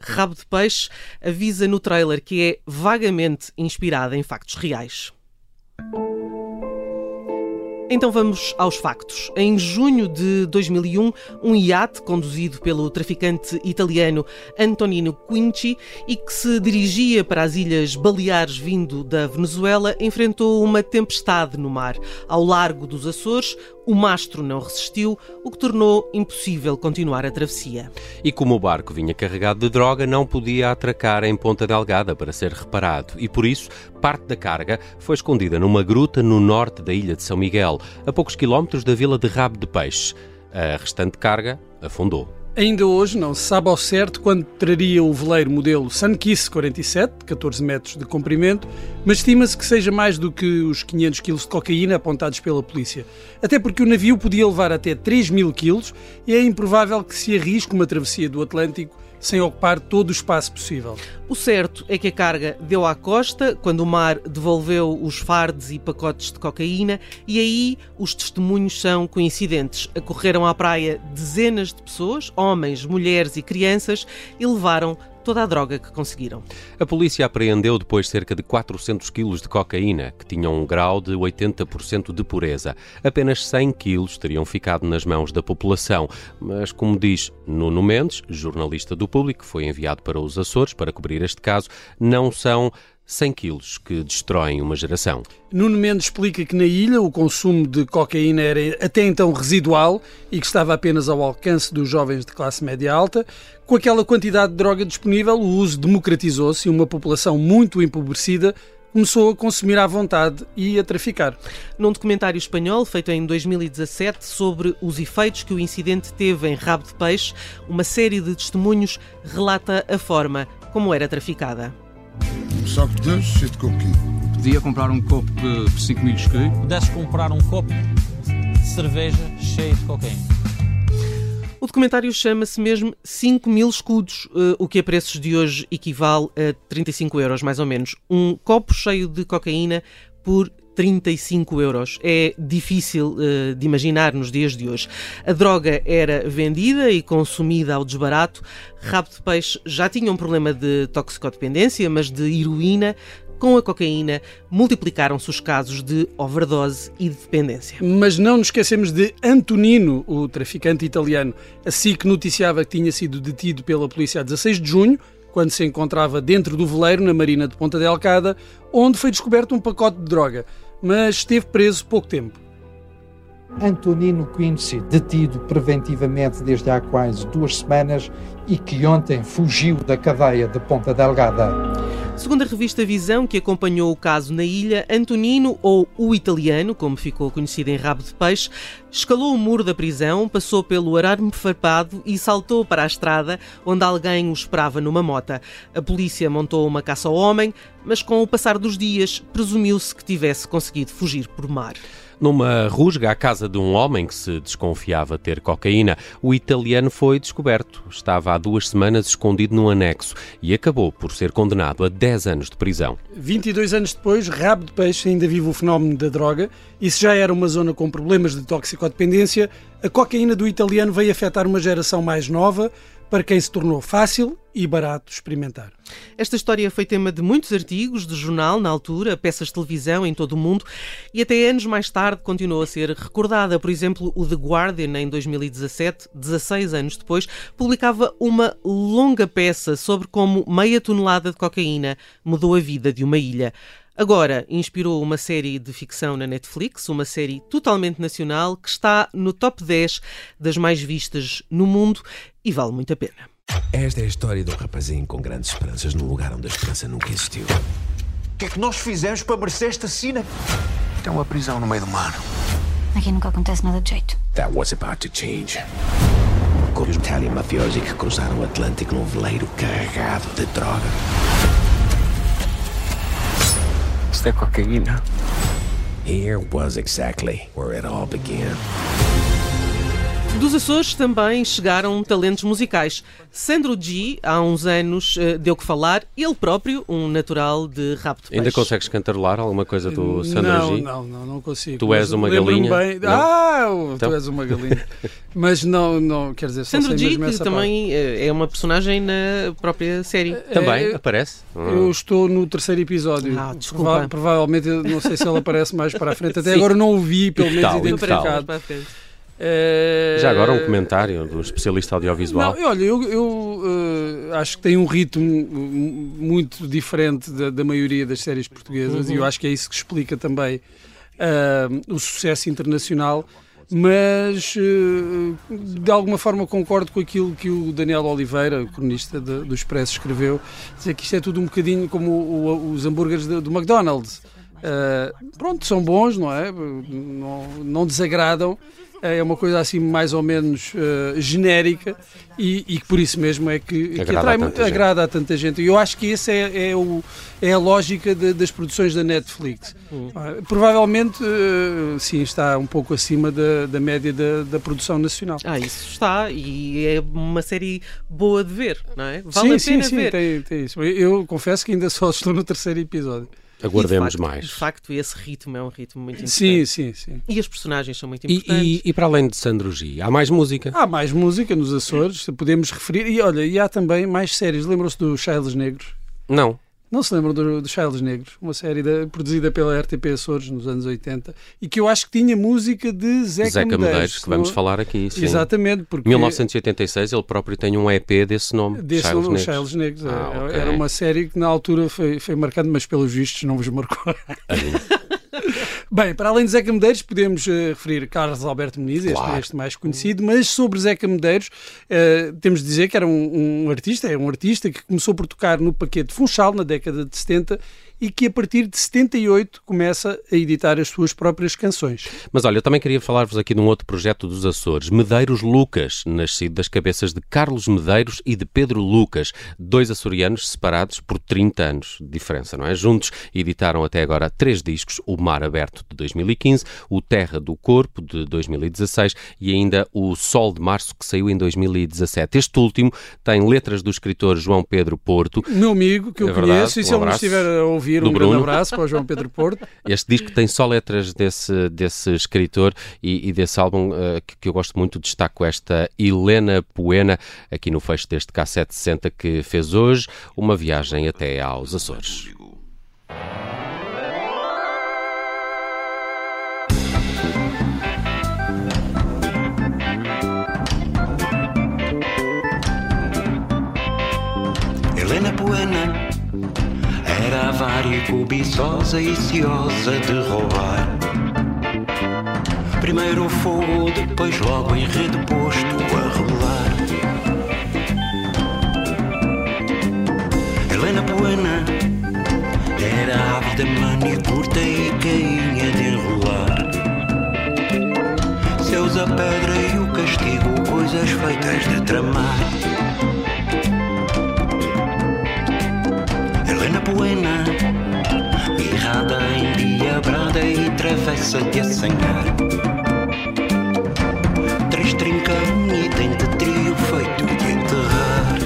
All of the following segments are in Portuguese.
Rabo de Peixe avisa no trailer que é vagamente inspirada em factos reais. Então vamos aos factos. Em junho de 2001, um iate conduzido pelo traficante italiano Antonino Quinci e que se dirigia para as Ilhas Baleares vindo da Venezuela enfrentou uma tempestade no mar. Ao largo dos Açores, o mastro não resistiu, o que tornou impossível continuar a travessia. E como o barco vinha carregado de droga, não podia atracar em Ponta Delgada para ser reparado. E por isso, parte da carga foi escondida numa gruta no norte da ilha de São Miguel, a poucos quilómetros da vila de Rabo de Peixe. A restante carga afundou. Ainda hoje não se sabe ao certo quando traria o veleiro modelo Sunkiss 47, 14 metros de comprimento, mas estima-se que seja mais do que os 500 kg de cocaína apontados pela polícia. Até porque o navio podia levar até 3 mil kg e é improvável que se arrisque uma travessia do Atlântico sem ocupar todo o espaço possível. O certo é que a carga deu à costa quando o mar devolveu os fardes e pacotes de cocaína, e aí os testemunhos são coincidentes. Acorreram à praia dezenas de pessoas, homens, mulheres e crianças, e levaram toda a droga que conseguiram. A polícia apreendeu depois cerca de 400 quilos de cocaína, que tinham um grau de 80% de pureza. Apenas 100 quilos teriam ficado nas mãos da população, mas como diz Nuno Mendes, jornalista do Público, que foi enviado para os Açores para cobrir este caso, não são 100 quilos que destroem uma geração. Nuno Mendes explica que na ilha o consumo de cocaína era até então residual e que estava apenas ao alcance dos jovens de classe média alta. Com aquela quantidade de droga disponível, o uso democratizou-se e uma população muito empobrecida começou a consumir à vontade e a traficar. Num documentário espanhol feito em 2017 sobre os efeitos que o incidente teve em Rabo de Peixe, uma série de testemunhos relata a forma como era traficada. Um saco de Deus cheio de coquinho. Podia comprar um copo por 5 mil escudos. Pudesse comprar um copo de cerveja cheio de cocaína. Documentário chama-se mesmo 5 mil escudos, eh, o que a preços de hoje equivale a 35 euros, mais ou menos. Um copo cheio de cocaína por 35 euros. É difícil uh, de imaginar nos dias de hoje. A droga era vendida e consumida ao desbarato. Rabo de Peixe já tinha um problema de toxicodependência, mas de heroína com a cocaína, multiplicaram-se os casos de overdose e de dependência. Mas não nos esquecemos de Antonino, o traficante italiano. Assim que noticiava que tinha sido detido pela polícia a 16 de junho, quando se encontrava dentro do veleiro na marina de Ponta Delgada, onde foi descoberto um pacote de droga, mas esteve preso pouco tempo. Antonino Quincy, detido preventivamente desde há quase duas semanas e que ontem fugiu da cadeia de Ponta Delgada. Segundo a revista Visão, que acompanhou o caso na ilha, Antonino, ou o italiano, como ficou conhecido em rabo de peixe, escalou o muro da prisão, passou pelo arame farpado e saltou para a estrada, onde alguém o esperava numa mota. A polícia montou uma caça ao homem, mas com o passar dos dias, presumiu-se que tivesse conseguido fugir por mar. Numa rusga à casa de um homem que se desconfiava ter cocaína, o italiano foi descoberto. Estava há duas semanas escondido num anexo e acabou por ser condenado a 10 anos de prisão. 22 anos depois, Rabo de Peixe ainda vive o fenómeno da droga e se já era uma zona com problemas de toxicodependência, a cocaína do italiano veio afetar uma geração mais nova, para quem se tornou fácil e barato experimentar. Esta história foi tema de muitos artigos de jornal na altura, peças de televisão em todo o mundo e até anos mais tarde continuou a ser recordada. Por exemplo, o The Guardian, em 2017, 16 anos depois, publicava uma longa peça sobre como meia tonelada de cocaína mudou a vida de uma ilha. Agora inspirou uma série de ficção na Netflix, uma série totalmente nacional que está no top 10 das mais vistas no mundo e vale muito a pena. Esta é a história de um rapazinho com grandes esperanças num lugar onde a esperança nunca existiu. O que é que nós fizemos para merecer esta sina? Isto é uma prisão no meio do mar. Aqui nunca acontece nada de jeito. That was about to change. Com os Italian mafiosi que cruzaram o Atlântico num veleiro carregado de droga. Esta cocaína. Here was exactly where it all began. Dos Açores também chegaram talentos musicais. Sandro G, há uns anos, eh, deu que falar, ele próprio, um natural de rabo de peixe. Ainda consegues cantarolar alguma coisa do Sandro não, G? Não, não, não consigo. Tu és uma galinha? Bem... Não? Ah, Então? tu és uma galinha. Mas não, não, quer dizer, Sandro G, que também eh, é uma personagem na própria série. Também É, aparece? parte. Eu estou no terceiro episódio. Ah, desculpa. Prova- provavelmente, não sei se ele aparece mais para a frente. Até agora não o vi, pelo menos, tal, identificado. Para a frente. Eh, Já agora um comentário do especialista audiovisual. Não, olha, eu, eu, eh, acho que tem um ritmo muito diferente da, da maioria das séries portuguesas e eu acho que é isso que explica também ah, o sucesso internacional. Mas eh, de alguma forma concordo com aquilo que o Daniel Oliveira, cronista de- do Expresso, escreveu, dizer que isto é tudo um bocadinho como o- o- os hambúrgueres do, do McDonald's. Pronto, são bons, não é? Não, não desagradam. É uma coisa assim mais ou menos ah, genérica e, e que por isso mesmo é que, que Agrada a atrai, tanta mu- gente. agrada a tanta gente. E eu acho que essa é, é, o, é a lógica de- das produções da Netflix. Ah, provavelmente, ah, sim, está um pouco acima da, da média da, da produção nacional. Ah, isso está, e é uma série boa de ver, não é? Vale sim, a sim, pena sim, ver. tem, tem isso. Eu, eu confesso que ainda só estou no terceiro episódio. Aguardemos E, de facto, mais. De facto, esse ritmo é um ritmo muito importante. Sim, sim, sim. E as personagens são muito E, importantes. e- e para além de Sandro G, há mais música? Há mais música nos Açores, podemos referir. E olha, e há também mais séries. Lembram-se do Childs Negros? Não. Não se lembram do, do Childs Negros? Uma série da- produzida pela RTP Açores nos anos 80 e que eu acho que tinha música de Zeca, Zeca Medeiros, que vamos não- falar aqui. Sim. Exatamente, porque 1986, ele próprio tem um EP desse nome. desse Childs nome, Negros. Childs Negros. Ah, Era- ok. Era uma série que na altura foi, foi marcante, mas pelos vistos não vos marcou. Bem, para além de Zeca Medeiros, podemos eh, referir Carlos Alberto Muniz, este, Claro. este mais conhecido, mas sobre Zeca Medeiros, eh, temos de dizer que era um, um artista, é um artista que começou por tocar no paquete Funchal na década de 70 e que a partir de 78 começa a editar as suas próprias canções. Mas olha, eu também queria falar-vos aqui de um outro projeto dos Açores, Medeiros Lucas, nascido das cabeças de Carlos Medeiros e de Pedro Lucas, dois açorianos separados por 30 anos de diferença, não é? Juntos editaram até agora três discos, o Mar Aberto de 2015, o Terra do Corpo de 2016 e ainda o Sol de Março que saiu em 2017. Este último tem letras do escritor João Pedro Porto. Meu amigo, que eu É verdade, conheço, e se um ele abraço estiver a ouvir, do um grande Bruno. abraço para o João Pedro Porto. Este disco tem só letras desse, desse escritor e, e desse álbum eh, que, que eu gosto muito. Destaco esta Helena Poena, aqui no fecho deste K760 que fez hoje uma viagem até aos Açores. Helena avária e cobiçosa e ciosa de roubar. Primeiro o fogo, depois logo em rede posto a rolar. Helena Buena era ávida, mania curta e cainha de enrolar. Seus a pedra e o castigo, coisas feitas de tramar. Helena endiabrada e travessa de assanhar. Três trinca, unha e dente trio feito de enterrar.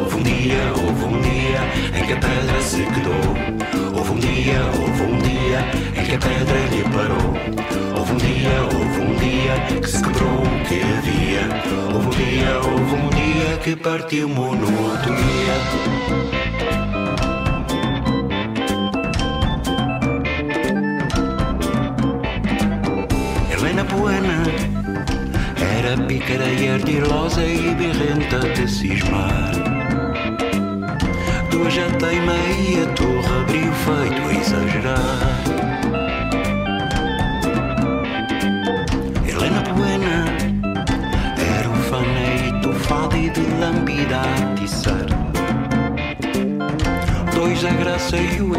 Houve um dia, houve um dia em que a pedra se quedou. Houve um dia, houve um dia em que a pedra lhe parou. Houve um dia, houve um dia que se quebrou o que havia. Houve um dia, houve um dia que partiu monotonia. Era pícara e ardilosa e birrenta de cismar. Duas já teima e a torre abriu feito a exagerar. Helena Buena era ufana e tufada e de lambida a atiçar. Dois a graça e o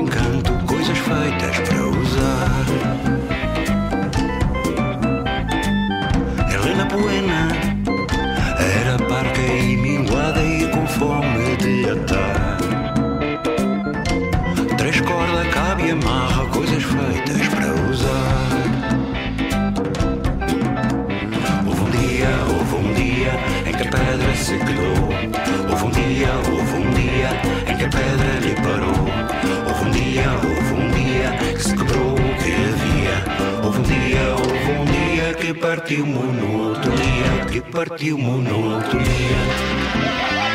Três cordas, cabe e amarra, coisas feitas para usar. Houve um dia, houve um dia em que a pedra se quedou. Houve um dia, houve um dia em que a pedra lhe parou. Houve um dia, houve um dia que se quebrou o que havia. Houve um dia, houve um dia que partiu-me no outro dia, que partiu-me no outro dia.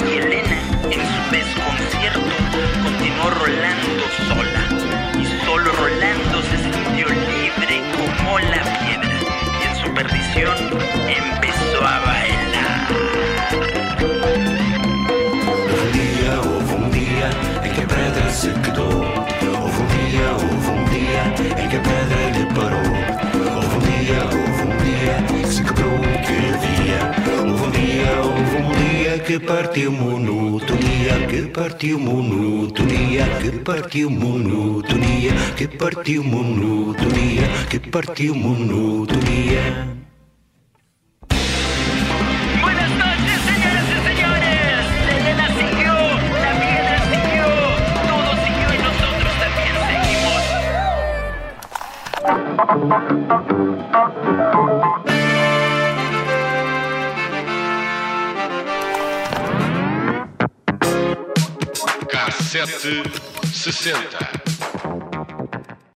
y Elena en su desconcierto continuó rolando que partiu monotonia, que partiu monotonia, que partiu monotonia, que partiu monotonia, que partiu monotonia. Buenas noches, señoras y señores. Elena siguió, la piedra siguió, todo siguió y nosotros también seguimos. 1760.